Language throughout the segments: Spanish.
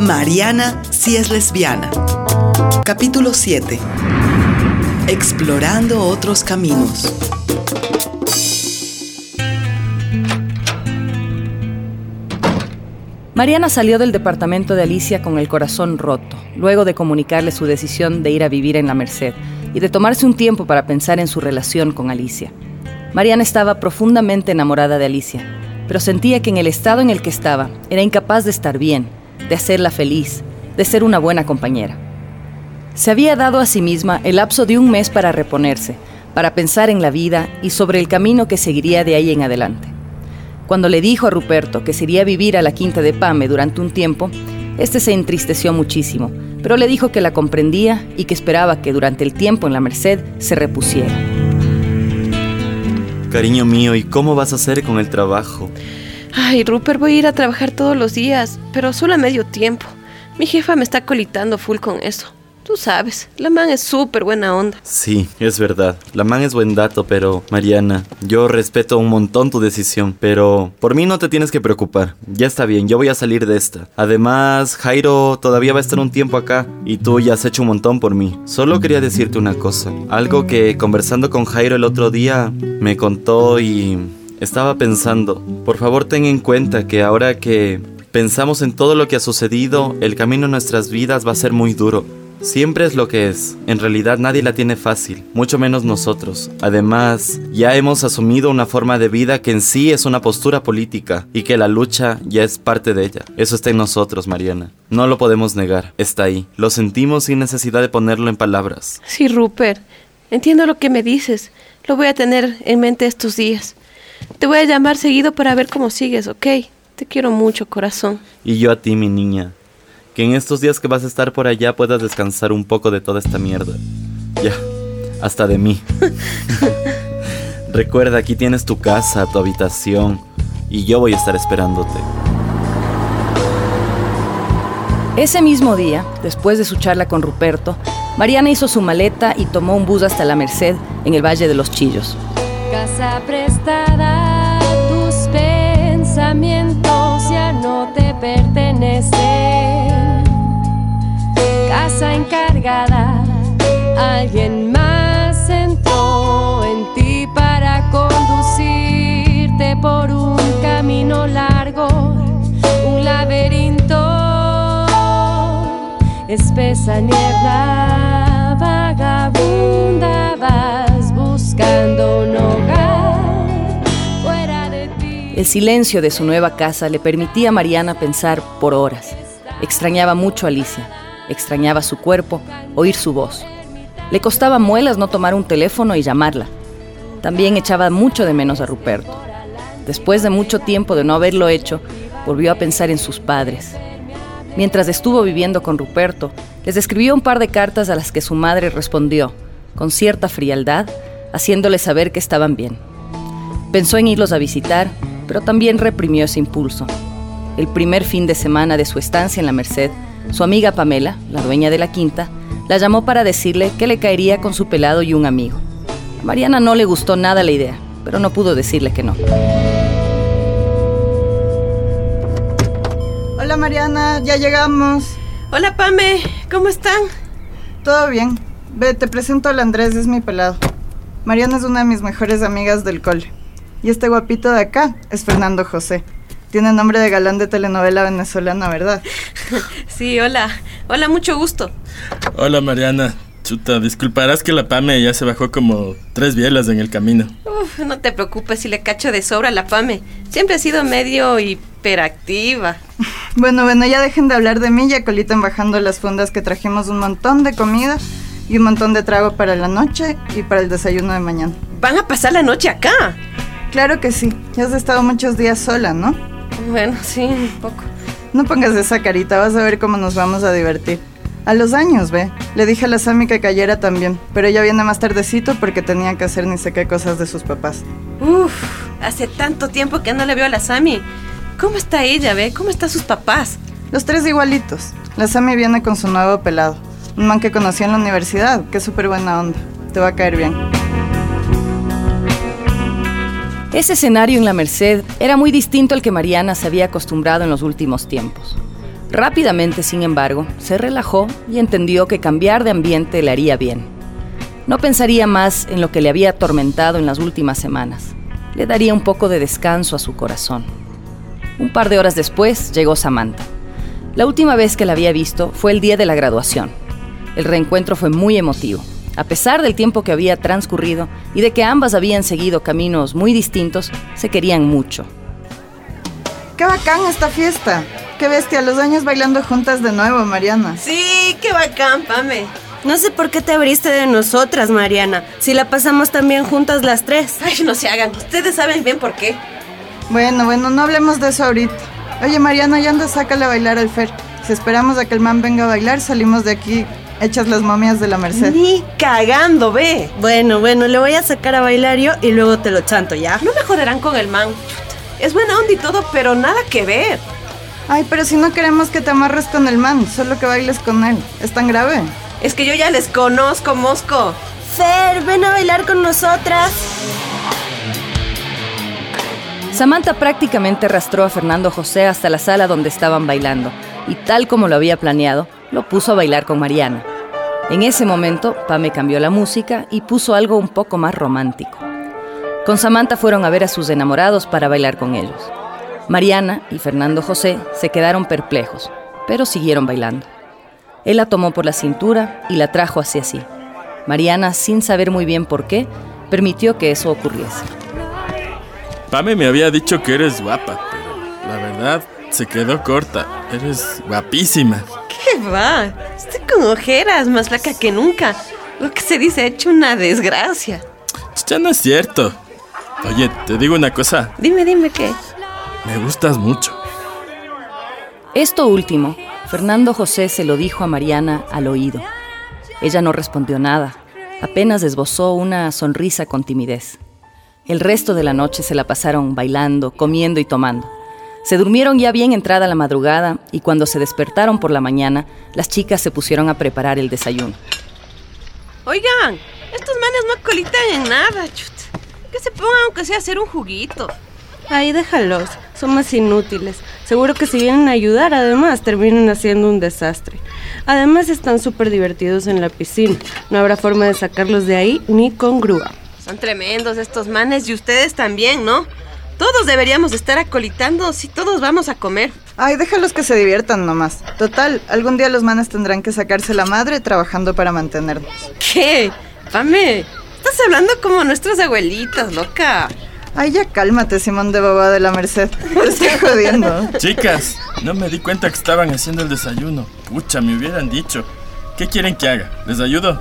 Mariana si es lesbiana. Capítulo 7. Explorando otros caminos. Mariana salió del departamento de Alicia con el corazón roto, luego de comunicarle su decisión de ir a vivir en la Merced y de tomarse un tiempo para pensar en su relación con Alicia. Mariana estaba profundamente enamorada de Alicia, pero sentía que en el estado en el que estaba era incapaz de estar bien, de hacerla feliz, de ser una buena compañera. Se había dado a sí misma el lapso de un mes para reponerse, para pensar en la vida y sobre el camino que seguiría de ahí en adelante. Cuando le dijo a Ruperto que se iría a vivir a la quinta de Pame durante un tiempo, este se entristeció muchísimo, pero le dijo que la comprendía y que esperaba que durante el tiempo en la Merced se repusiera. Cariño mío, ¿y cómo vas a hacer con el trabajo? Ay, Rupert, voy a ir a trabajar todos los días, pero solo a medio tiempo. Mi jefa me está colitando full con eso. Tú sabes, la man es súper buena onda. Sí, es verdad. La man es buen dato, pero Mariana, yo respeto un montón tu decisión, pero por mí no te tienes que preocupar. Ya está bien, yo voy a salir de esta. Además, Jairo todavía va a estar un tiempo acá y tú ya has hecho un montón por mí. Solo quería decirte una cosa, algo que conversando con Jairo el otro día me contó y estaba pensando. Por favor, ten en cuenta que ahora que pensamos en todo lo que ha sucedido, el camino en nuestras vidas va a ser muy duro. Siempre es lo que es. En realidad nadie la tiene fácil, mucho menos nosotros. Además, ya hemos asumido una forma de vida que en sí es una postura política y que la lucha ya es parte de ella. Eso está en nosotros, Mariana. No lo podemos negar. Está ahí. Lo sentimos sin necesidad de ponerlo en palabras. Sí, Rupert. Entiendo lo que me dices. Lo voy a tener en mente estos días. Te voy a llamar seguido para ver cómo sigues, ¿ok? Te quiero mucho, corazón. Y yo a ti, mi niña que en estos días que vas a estar por allá puedas descansar un poco de toda esta mierda. Ya, hasta de mí. Recuerda, aquí tienes tu casa, tu habitación, y yo voy a estar esperándote. Ese mismo día, después de su charla con Ruperto, Mariana hizo su maleta y tomó un bus hasta la Merced, en el Valle de los Chillos. Casa prestada, pensamientos ya no te pertenecen. Encargada, alguien más entró en ti para conducirte por un camino largo, un laberinto, espesa niebla, El silencio de su nueva casa le permitía a Mariana pensar por horas. Extrañaba mucho a Alicia Extrañaba su cuerpo, oír su voz. Le costaba muelas no tomar un teléfono y llamarla. También echaba mucho de menos a Ruperto. Después de mucho tiempo de no haberlo hecho, volvió a pensar en sus padres. Mientras estuvo viviendo con Ruperto, les escribió un par de cartas a las que su madre respondió, con cierta frialdad, haciéndoles saber que estaban bien. Pensó en irlos a visitar, pero también reprimió ese impulso. El primer fin de semana de su estancia en la Merced, su amiga Pamela, la dueña de la quinta, la llamó para decirle que le caería con su pelado y un amigo. A Mariana no le gustó nada la idea, pero no pudo decirle que no. Hola Mariana, ya llegamos. Hola Pame, ¿cómo están? Todo bien. Ve, te presento al Andrés, es mi pelado. Mariana es una de mis mejores amigas del cole. Y este guapito de acá es Fernando José. Tiene nombre de galán de telenovela venezolana, ¿verdad? Sí, hola. Hola, mucho gusto. Hola, Mariana. Chuta, disculparás que la Pame ya se bajó como tres bielas en el camino. Uf, no te preocupes si le cacho de sobra a la Pame. Siempre ha sido medio hiperactiva. Bueno, bueno, ya dejen de hablar de mí, ya colitan bajando las fundas que trajimos un montón de comida y un montón de trago para la noche y para el desayuno de mañana. ¿Van a pasar la noche acá? Claro que sí. Ya has estado muchos días sola, ¿no? Bueno, sí, un poco. No pongas esa carita, vas a ver cómo nos vamos a divertir. A los años, ve. Le dije a la Sami que cayera también, pero ella viene más tardecito porque tenía que hacer ni sé qué cosas de sus papás. Uf, hace tanto tiempo que no le veo a la Sami. ¿Cómo está ella, ve? ¿Cómo están sus papás? Los tres igualitos. La Sami viene con su nuevo pelado. Un man que conocí en la universidad, que es súper buena onda. Te va a caer bien. Ese escenario en la Merced era muy distinto al que Mariana se había acostumbrado en los últimos tiempos. Rápidamente, sin embargo, se relajó y entendió que cambiar de ambiente le haría bien. No pensaría más en lo que le había atormentado en las últimas semanas. Le daría un poco de descanso a su corazón. Un par de horas después llegó Samantha. La última vez que la había visto fue el día de la graduación. El reencuentro fue muy emotivo. A pesar del tiempo que había transcurrido y de que ambas habían seguido caminos muy distintos, se querían mucho. ¡Qué bacán esta fiesta! ¡Qué bestia! Los años bailando juntas de nuevo, Mariana. Sí, qué bacán, Pame. No sé por qué te abriste de nosotras, Mariana, si la pasamos también juntas las tres. Ay, no se hagan. Ustedes saben bien por qué. Bueno, bueno, no hablemos de eso ahorita. Oye, Mariana, ya anda, sácale a bailar al Fer. Si esperamos a que el man venga a bailar, salimos de aquí hechas las momias de la Merced. Ni cagando, ve. Bueno, bueno, le voy a sacar a bailar yo y luego te lo chanto, ¿ya? No me joderán con el man. Es buena onda y todo, pero nada que ver. Ay, pero si no queremos que te amarres con el man, solo que bailes con él. ¿Es tan grave? Es que yo ya les conozco, Mosco. Fer, ven a bailar con nosotras. Samantha prácticamente arrastró a Fernando José hasta la sala donde estaban bailando y tal como lo había planeado, lo puso a bailar con Mariana. En ese momento, Pame cambió la música y puso algo un poco más romántico. Con Samantha fueron a ver a sus enamorados para bailar con ellos. Mariana y Fernando José se quedaron perplejos, pero siguieron bailando. Él la tomó por la cintura y la trajo hacia sí. Mariana, sin saber muy bien por qué, permitió que eso ocurriese. Pame me había dicho que eres guapa, pero la verdad se quedó corta. Eres guapísima. ¿Qué va? Estoy con ojeras, más flaca que nunca. Lo que se dice ha hecho una desgracia. Ya no es cierto. Oye, te digo una cosa. Dime, dime qué. Me gustas mucho. Esto último, Fernando José se lo dijo a Mariana al oído. Ella no respondió nada, apenas esbozó una sonrisa con timidez. El resto de la noche se la pasaron bailando, comiendo y tomando. Se durmieron ya bien entrada la madrugada y cuando se despertaron por la mañana, las chicas se pusieron a preparar el desayuno. Oigan, estos manes no colitan en nada, chut. Que se pongan aunque sea a hacer un juguito. Ay, déjalos, son más inútiles. Seguro que si vienen a ayudar, además, terminan haciendo un desastre. Además, están súper divertidos en la piscina. No habrá forma de sacarlos de ahí ni con grúa. Son tremendos estos manes y ustedes también, ¿no? Todos deberíamos estar acolitando si todos vamos a comer. Ay, déjalos que se diviertan nomás. Total, algún día los manes tendrán que sacarse la madre trabajando para mantenernos. ¿Qué? Pame, estás hablando como nuestras abuelitas, loca. Ay, ya cálmate, Simón de Babá de la Merced. Te estoy jodiendo. Chicas, no me di cuenta que estaban haciendo el desayuno. Pucha, me hubieran dicho. ¿Qué quieren que haga? ¿Les ayudo?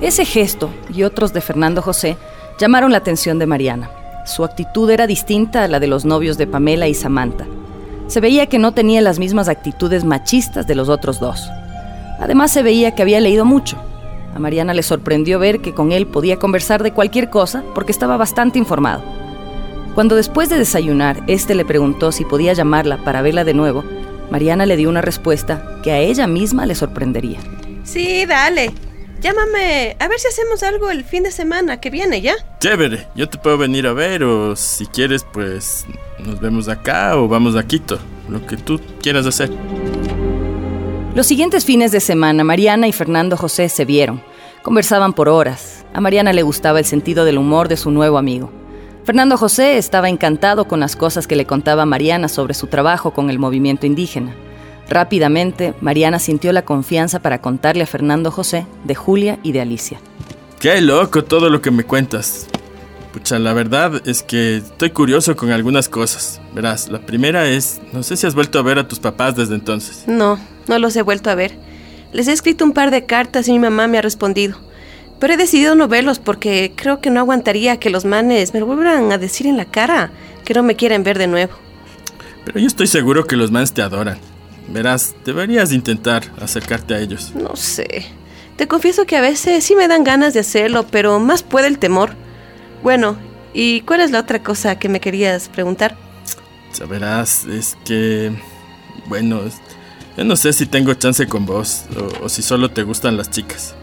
Ese gesto y otros de Fernando José llamaron la atención de Mariana. Su actitud era distinta a la de los novios de Pamela y Samantha. Se veía que no tenía las mismas actitudes machistas de los otros dos. Además se veía que había leído mucho. A Mariana le sorprendió ver que con él podía conversar de cualquier cosa porque estaba bastante informado. Cuando después de desayunar, este le preguntó si podía llamarla para verla de nuevo, Mariana le dio una respuesta que a ella misma le sorprendería. Sí, dale. Llámame a ver si hacemos algo el fin de semana que viene, ¿ya? Chévere, yo te puedo venir a ver o si quieres pues nos vemos acá o vamos a Quito, lo que tú quieras hacer. Los siguientes fines de semana, Mariana y Fernando José se vieron. Conversaban por horas. A Mariana le gustaba el sentido del humor de su nuevo amigo. Fernando José estaba encantado con las cosas que le contaba Mariana sobre su trabajo con el movimiento indígena. Rápidamente, Mariana sintió la confianza para contarle a Fernando José de Julia y de Alicia. Qué loco todo lo que me cuentas. Pucha, la verdad es que estoy curioso con algunas cosas. Verás, la primera es, no sé si has vuelto a ver a tus papás desde entonces. No, no los he vuelto a ver. Les he escrito un par de cartas y mi mamá me ha respondido. Pero he decidido no verlos porque creo que no aguantaría que los manes me lo vuelvan a decir en la cara que no me quieren ver de nuevo. Pero yo estoy seguro que los manes te adoran. Verás, deberías intentar acercarte a ellos. No sé. Te confieso que a veces sí me dan ganas de hacerlo, pero más puede el temor. Bueno, ¿y cuál es la otra cosa que me querías preguntar? Ya verás, es que... Bueno, yo no sé si tengo chance con vos o, o si solo te gustan las chicas.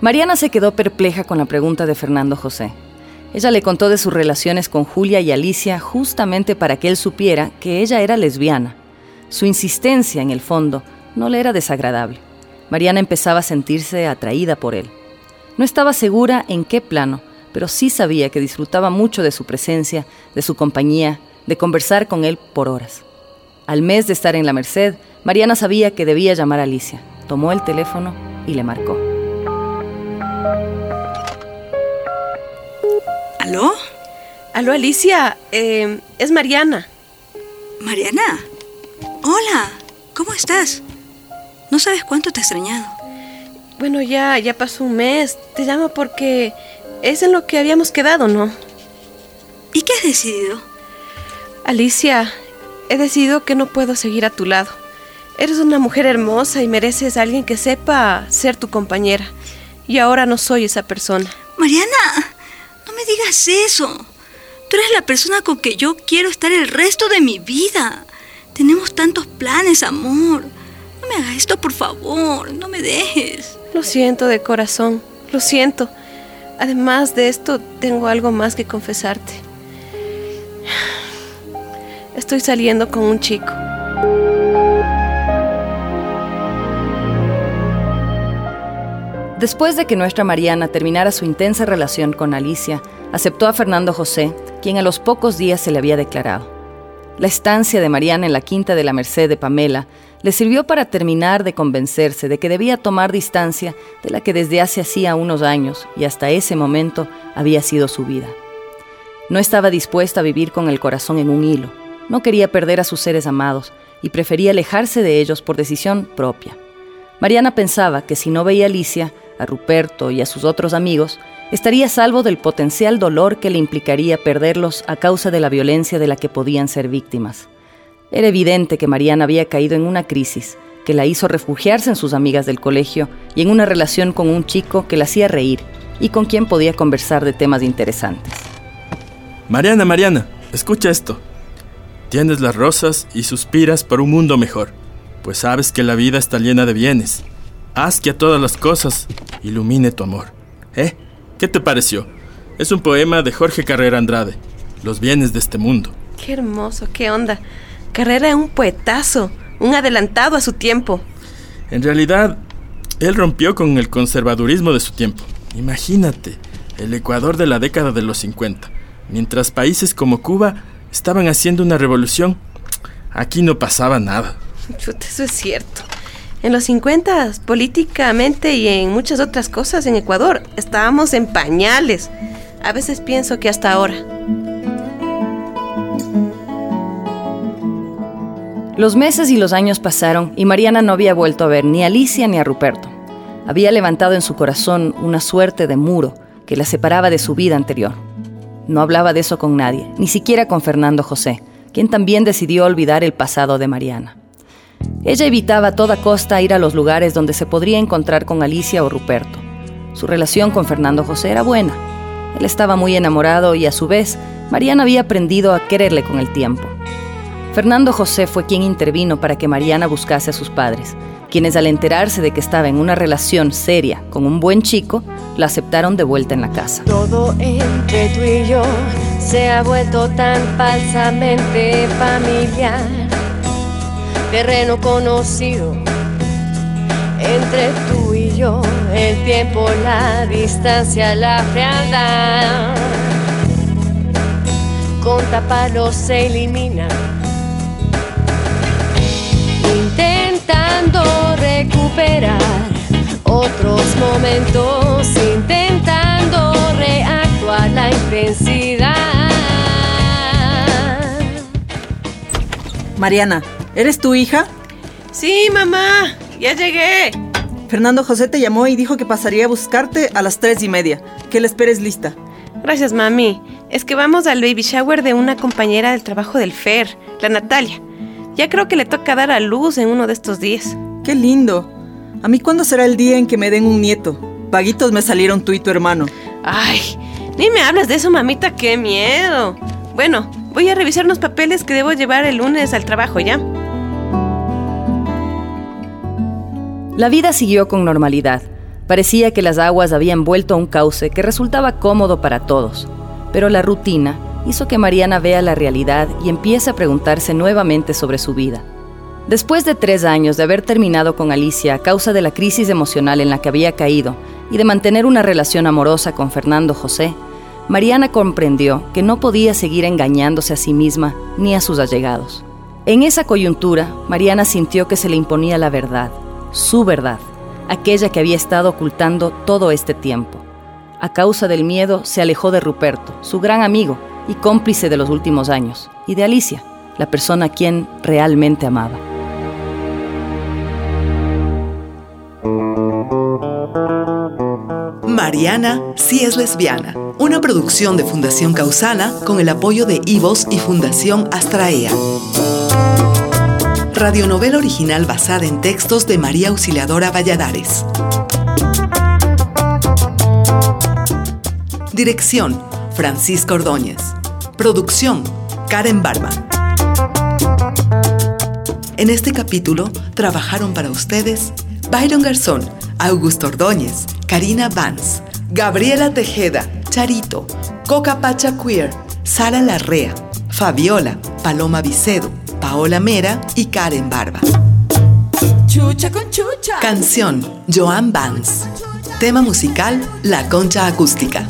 Mariana se quedó perpleja con la pregunta de Fernando José. Ella le contó de sus relaciones con Julia y Alicia justamente para que él supiera que ella era lesbiana. Su insistencia, en el fondo, no le era desagradable. Mariana empezaba a sentirse atraída por él. No estaba segura en qué plano, pero sí sabía que disfrutaba mucho de su presencia, de su compañía, de conversar con él por horas. Al mes de estar en la Merced, Mariana sabía que debía llamar a Alicia. Tomó el teléfono y le marcó. ¿Aló? Aló, Alicia. Eh, es Mariana. ¿Mariana? Hola, ¿cómo estás? No sabes cuánto te he extrañado. Bueno, ya, ya pasó un mes. Te llamo porque es en lo que habíamos quedado, ¿no? ¿Y qué has decidido? Alicia, he decidido que no puedo seguir a tu lado. Eres una mujer hermosa y mereces a alguien que sepa ser tu compañera. Y ahora no soy esa persona. Mariana, no me digas eso. Tú eres la persona con que yo quiero estar el resto de mi vida. Tenemos tantos planes, amor. No me hagas esto, por favor. No me dejes. Lo siento de corazón. Lo siento. Además de esto, tengo algo más que confesarte. Estoy saliendo con un chico. Después de que nuestra Mariana terminara su intensa relación con Alicia, aceptó a Fernando José, quien a los pocos días se le había declarado. La estancia de Mariana en la quinta de la Merced de Pamela le sirvió para terminar de convencerse de que debía tomar distancia de la que desde hace hacía unos años y hasta ese momento había sido su vida. No estaba dispuesta a vivir con el corazón en un hilo, no quería perder a sus seres amados y prefería alejarse de ellos por decisión propia. Mariana pensaba que si no veía a Alicia, a Ruperto y a sus otros amigos, estaría salvo del potencial dolor que le implicaría perderlos a causa de la violencia de la que podían ser víctimas. Era evidente que Mariana había caído en una crisis que la hizo refugiarse en sus amigas del colegio y en una relación con un chico que la hacía reír y con quien podía conversar de temas interesantes. Mariana, Mariana, escucha esto. Tienes las rosas y suspiras por un mundo mejor, pues sabes que la vida está llena de bienes. Haz que a todas las cosas ilumine tu amor. ¿Eh? ¿Qué te pareció? Es un poema de Jorge Carrera Andrade, Los bienes de este mundo. Qué hermoso, qué onda. Carrera es un poetazo, un adelantado a su tiempo. En realidad, él rompió con el conservadurismo de su tiempo. Imagínate, el Ecuador de la década de los 50. Mientras países como Cuba estaban haciendo una revolución, aquí no pasaba nada. Chuta, eso es cierto. En los 50, políticamente y en muchas otras cosas en Ecuador, estábamos en pañales. A veces pienso que hasta ahora. Los meses y los años pasaron y Mariana no había vuelto a ver ni a Alicia ni a Ruperto. Había levantado en su corazón una suerte de muro que la separaba de su vida anterior. No hablaba de eso con nadie, ni siquiera con Fernando José, quien también decidió olvidar el pasado de Mariana. Ella evitaba a toda costa ir a los lugares donde se podría encontrar con Alicia o Ruperto. Su relación con Fernando José era buena. Él estaba muy enamorado y a su vez, Mariana había aprendido a quererle con el tiempo. Fernando José fue quien intervino para que Mariana buscase a sus padres, quienes al enterarse de que estaba en una relación seria con un buen chico, la aceptaron de vuelta en la casa. Todo entre tú y yo se ha vuelto tan falsamente familiar. Terreno conocido entre tú y yo, el tiempo, la distancia, la frialdad. Con taparlo se elimina. Intentando recuperar otros momentos, intentando reactuar la intensidad. Mariana, ¿eres tu hija? Sí, mamá, ya llegué. Fernando José te llamó y dijo que pasaría a buscarte a las tres y media. Que la esperes lista. Gracias, mami. Es que vamos al baby shower de una compañera del trabajo del Fer, la Natalia. Ya creo que le toca dar a luz en uno de estos días. ¡Qué lindo! ¿A mí cuándo será el día en que me den un nieto? Paguitos me salieron tú y tu hermano. Ay, ni me hablas de eso, mamita, qué miedo. Bueno, voy a revisar unos papeles que debo llevar el lunes al trabajo, ¿ya? La vida siguió con normalidad. Parecía que las aguas habían vuelto a un cauce que resultaba cómodo para todos. Pero la rutina hizo que Mariana vea la realidad y empiece a preguntarse nuevamente sobre su vida. Después de tres años de haber terminado con Alicia a causa de la crisis emocional en la que había caído y de mantener una relación amorosa con Fernando José, Mariana comprendió que no podía seguir engañándose a sí misma ni a sus allegados. En esa coyuntura, Mariana sintió que se le imponía la verdad, su verdad, aquella que había estado ocultando todo este tiempo. A causa del miedo, se alejó de Ruperto, su gran amigo y cómplice de los últimos años, y de Alicia, la persona a quien realmente amaba. Mariana sí es lesbiana, una producción de Fundación Causana con el apoyo de Ivos y Fundación Astraea. Radionovela original basada en textos de María Auxiliadora Valladares. Dirección, Francisco Ordóñez. Producción, Karen Barba. En este capítulo trabajaron para ustedes Byron Garzón, Augusto Ordóñez, Karina Vance, Gabriela Tejeda, Charito, Coca Pacha Queer, Sara Larrea, Fabiola, Paloma Vicedo, Paola Mera y Karen Barba. Chucha con chucha. Canción, Joan Vance. Tema musical, La Concha Acústica.